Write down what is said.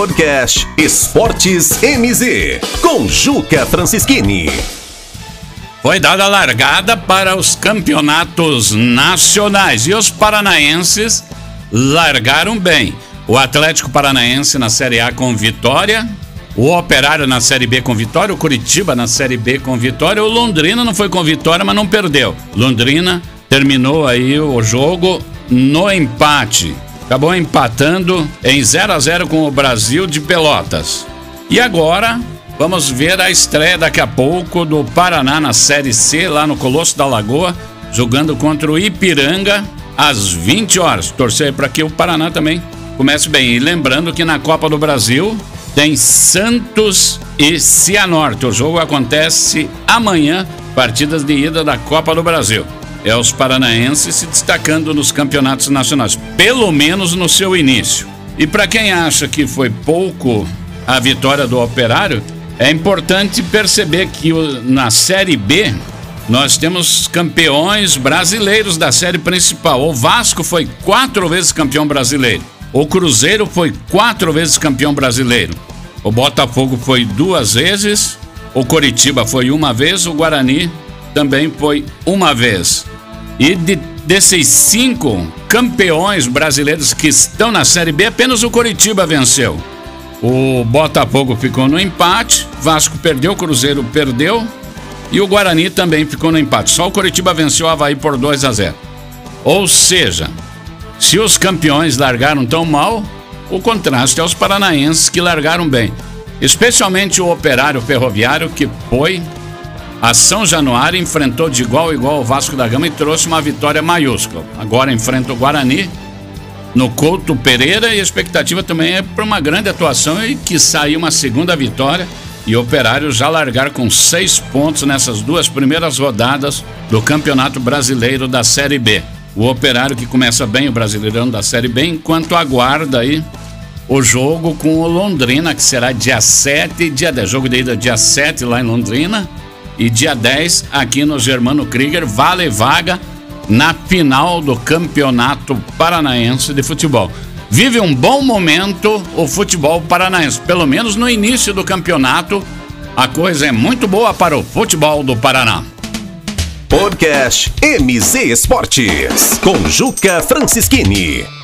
Podcast Esportes MZ, com Juca Francischini. Foi dada a largada para os campeonatos nacionais e os paranaenses largaram bem. O Atlético Paranaense na Série A com vitória, o Operário na Série B com vitória, o Curitiba na Série B com vitória, o Londrina não foi com vitória, mas não perdeu. Londrina terminou aí o jogo no empate. Acabou empatando em 0 a 0 com o Brasil de Pelotas. E agora vamos ver a estreia daqui a pouco do Paraná na Série C, lá no Colosso da Lagoa, jogando contra o Ipiranga às 20 horas. Torcer para que o Paraná também comece bem. E lembrando que na Copa do Brasil tem Santos e Cianorte. O jogo acontece amanhã, partidas de ida da Copa do Brasil é os paranaenses se destacando nos campeonatos nacionais, pelo menos no seu início. E para quem acha que foi pouco a vitória do Operário, é importante perceber que na Série B nós temos campeões brasileiros da série principal. O Vasco foi quatro vezes campeão brasileiro. O Cruzeiro foi quatro vezes campeão brasileiro. O Botafogo foi duas vezes. O Coritiba foi uma vez. O Guarani também foi uma vez. E de, desses cinco campeões brasileiros que estão na Série B, apenas o Coritiba venceu. O Botafogo ficou no empate, Vasco perdeu, Cruzeiro perdeu e o Guarani também ficou no empate. Só o Coritiba venceu o Havaí por 2 a 0. Ou seja, se os campeões largaram tão mal, o contraste é os paranaenses que largaram bem. Especialmente o operário ferroviário que foi a São Januário enfrentou de igual a igual o Vasco da Gama e trouxe uma vitória maiúscula. Agora enfrenta o Guarani no Couto Pereira e a expectativa também é para uma grande atuação e que saia uma segunda vitória e o Operário já largar com seis pontos nessas duas primeiras rodadas do Campeonato Brasileiro da Série B. O Operário que começa bem o Brasileirão da Série B, enquanto aguarda aí o jogo com o Londrina, que será dia 7, dia 10, jogo de ida dia 7 lá em Londrina e dia 10, aqui no Germano Krieger, vale vaga na final do Campeonato Paranaense de Futebol. Vive um bom momento o futebol paranaense, pelo menos no início do campeonato. A coisa é muito boa para o futebol do Paraná. Podcast MZ Esportes com Juca Francischini.